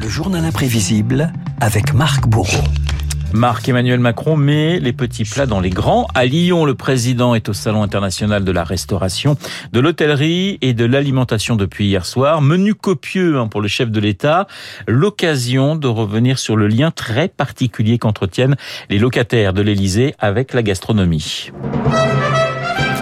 Le journal imprévisible avec Marc Bourreau. Marc-Emmanuel Macron met les petits plats dans les grands. À Lyon, le président est au Salon international de la restauration, de l'hôtellerie et de l'alimentation depuis hier soir. Menu copieux hein, pour le chef de l'État. L'occasion de revenir sur le lien très particulier qu'entretiennent les locataires de l'Élysée avec la gastronomie.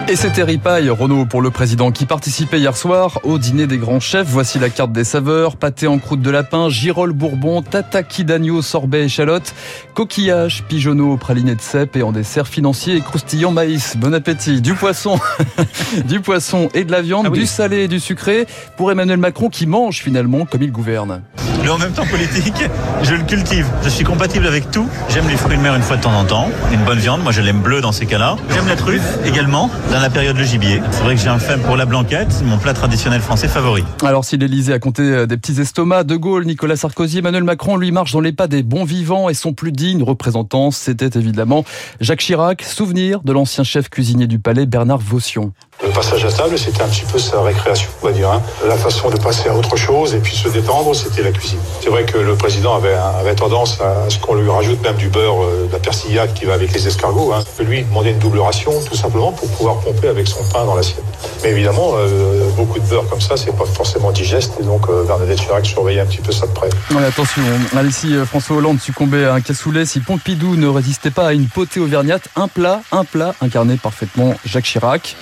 Et c'était ripaille, Renault, pour le président qui participait hier soir au dîner des grands chefs. Voici la carte des saveurs. Pâté en croûte de lapin, girole bourbon, tataki d'agneau, sorbet échalote, coquillage, pigeonneau, praliné de cèpe et en dessert financier et croustillant maïs. Bon appétit. Du poisson, du poisson et de la viande, ah du salé et du sucré pour Emmanuel Macron qui mange finalement comme il gouverne. Mais en même temps politique, je le cultive. Je suis compatible avec tout. J'aime les fruits de mer une fois de temps en temps. Une bonne viande, moi je l'aime bleu dans ces cas-là. J'aime la truffe également dans la période le gibier. C'est vrai que j'ai un faible pour la blanquette, mon plat traditionnel français favori. Alors si l'Elysée a compté euh, des petits estomacs, De Gaulle, Nicolas Sarkozy, Emmanuel Macron lui marche dans les pas des bons vivants et son plus digne représentant, c'était évidemment Jacques Chirac, souvenir de l'ancien chef cuisinier du palais Bernard Vaution. Le passage à table, c'était un petit peu sa récréation, on va dire. Hein. La façon de passer à autre chose et puis se détendre, c'était la cuisine. C'est vrai que le président avait, tendance à ce qu'on lui rajoute même du beurre, euh, de la persillade qui va avec les escargots. Hein. Lui, il demandait une double ration, tout simplement pour pouvoir pomper avec son pain dans l'assiette. Mais évidemment, euh, beaucoup de beurre comme ça, c'est pas forcément digeste. Et donc, euh, Bernadette Chirac surveillait un petit peu ça de près. Attention, ici François Hollande succombait à un cassoulet. Si Pompidou ne résistait pas à une potée auvergnate, un plat, un plat incarné parfaitement Jacques Chirac.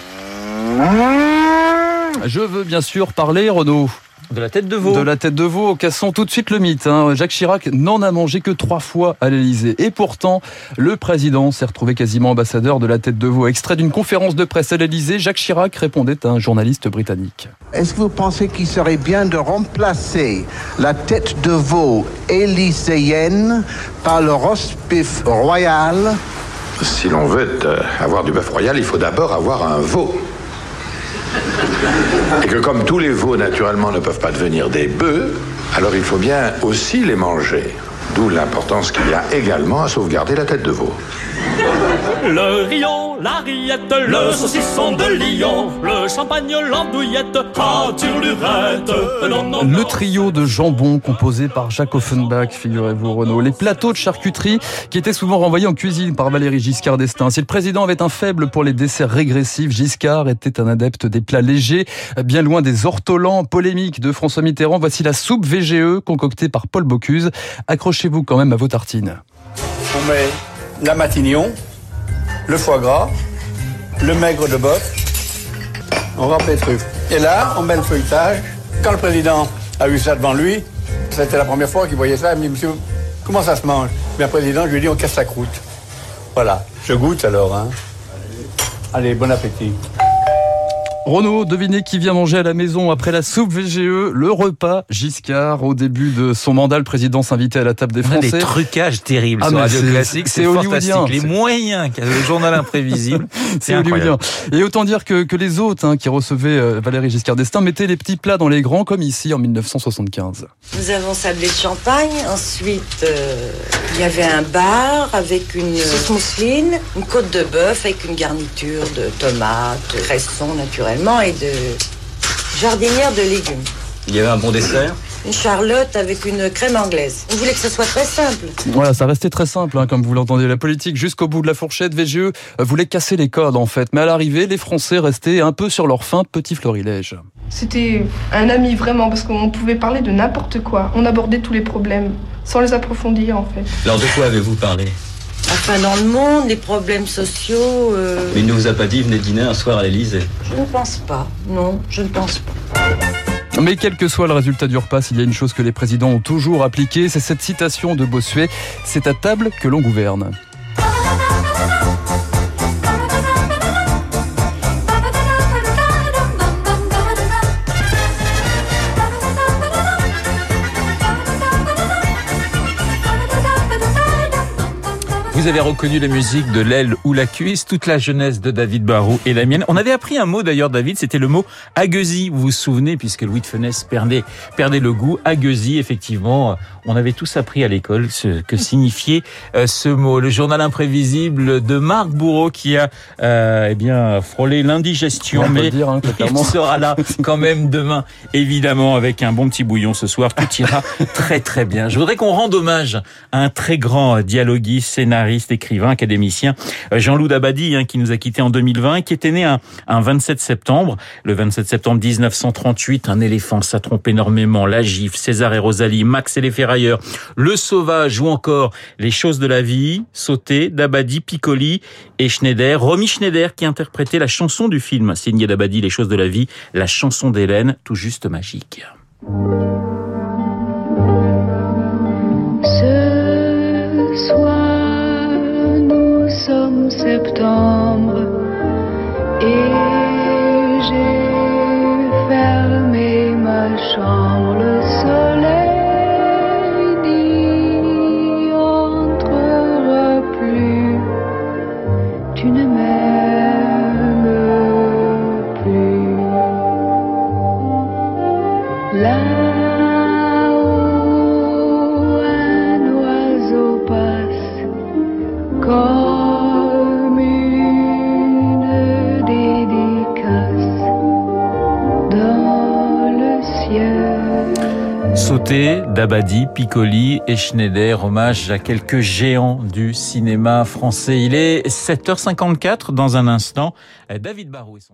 Je veux bien sûr parler, Renaud. De la tête de veau. De la tête de veau. Cassons tout de suite le mythe. Hein. Jacques Chirac n'en a mangé que trois fois à l'Elysée. Et pourtant, le président s'est retrouvé quasiment ambassadeur de la tête de veau. Extrait d'une conférence de presse à l'Elysée, Jacques Chirac répondait à un journaliste britannique. Est-ce que vous pensez qu'il serait bien de remplacer la tête de veau élyséenne par le roast beef royal? Si l'on veut euh, avoir du bœuf royal, il faut d'abord avoir un veau. Et que comme tous les veaux, naturellement, ne peuvent pas devenir des bœufs, alors il faut bien aussi les manger. D'où l'importance qu'il y a également à sauvegarder la tête de veau. Le rion, la rillette, le saucisson de Lyon, le champagne, l'andouillette, Le trio de jambon composé par Jacques Offenbach, figurez-vous Renaud. Les plateaux de charcuterie qui étaient souvent renvoyés en cuisine par Valérie Giscard d'Estaing. Si le président avait un faible pour les desserts régressifs, Giscard était un adepte des plats légers, bien loin des ortolans polémiques de François Mitterrand. Voici la soupe VGE concoctée par Paul Bocuse. Accrochez-vous quand même à vos tartines. On met la matignon, le foie gras, le maigre de bœuf, on remplit les trucs. Et là, on met le feuilletage. Quand le président a eu ça devant lui, c'était la première fois qu'il voyait ça, il me dit, monsieur, comment ça se mange? Bien, président, je lui ai dit, on casse la croûte. Voilà, je goûte alors. Hein. Allez, bon appétit. Renaud, devinez qui vient manger à la maison après la soupe VGE, le repas Giscard. Au début de son mandat, le président s'invitait à la table des Français. Des trucages terribles ah, sur Radio Classique, c'est hollywoodien. Les moyens qu'a le journal imprévisible, c'est hollywoodien. Et autant dire que, que les autres hein, qui recevaient euh, Valérie Giscard d'Estaing mettaient les petits plats dans les grands, comme ici en 1975. Nous avons sablé de champagne. Ensuite, euh, il y avait un bar avec une sauce mousseline, une côte de bœuf avec une garniture de tomates, cresson et de jardinière de légumes. Il y avait un bon dessert une charlotte avec une crème anglaise. On voulait que ce soit très simple. Voilà, ça restait très simple, hein, comme vous l'entendez. La politique, jusqu'au bout de la fourchette, VGE euh, voulait casser les codes, en fait. Mais à l'arrivée, les Français restaient un peu sur leur fin petit florilège. C'était un ami, vraiment, parce qu'on pouvait parler de n'importe quoi. On abordait tous les problèmes, sans les approfondir, en fait. Alors, de quoi avez-vous parlé? Enfin, dans le monde, les problèmes sociaux. Euh, Mais il ne vous a pas dit venez dîner un soir à l'Elysée Je ne pense pas. Non, je ne pense pas. Mais quel que soit le résultat du repas, il y a une chose que les présidents ont toujours appliquée, c'est cette citation de Bossuet C'est à table que l'on gouverne. Vous avez reconnu la musique de l'aile ou la cuisse, toute la jeunesse de David Barrault et la mienne. On avait appris un mot d'ailleurs, David, c'était le mot aguesie. Vous vous souvenez, puisque Louis de Funès perdait, perdait le goût. Aguesie, effectivement, on avait tous appris à l'école ce que signifiait euh, ce mot. Le journal imprévisible de Marc Bourreau qui a euh, eh bien frôlé l'indigestion, mais dire, hein, il sera là quand même demain, évidemment, avec un bon petit bouillon ce soir. Tout ira très très bien. Je voudrais qu'on rende hommage à un très grand dialoguiste, scénariste, écrivain, académicien, euh, Jean-Loup Dabadi, hein, qui nous a quittés en 2020, qui était né un, un 27 septembre, le 27 septembre 1938. Un éléphant, ça trompe énormément. La gifle, César et Rosalie, Max et les Le Sauvage ou encore Les choses de la vie, Sauté, Dabadi, Piccoli et Schneider. Romy Schneider qui interprétait la chanson du film signé Dabadi, Les choses de la vie, la chanson d'Hélène, tout juste magique. Sauté, Dabadi, Piccoli et Schneider, hommage à quelques géants du cinéma français. Il est 7h54 dans un instant. David Barrault et son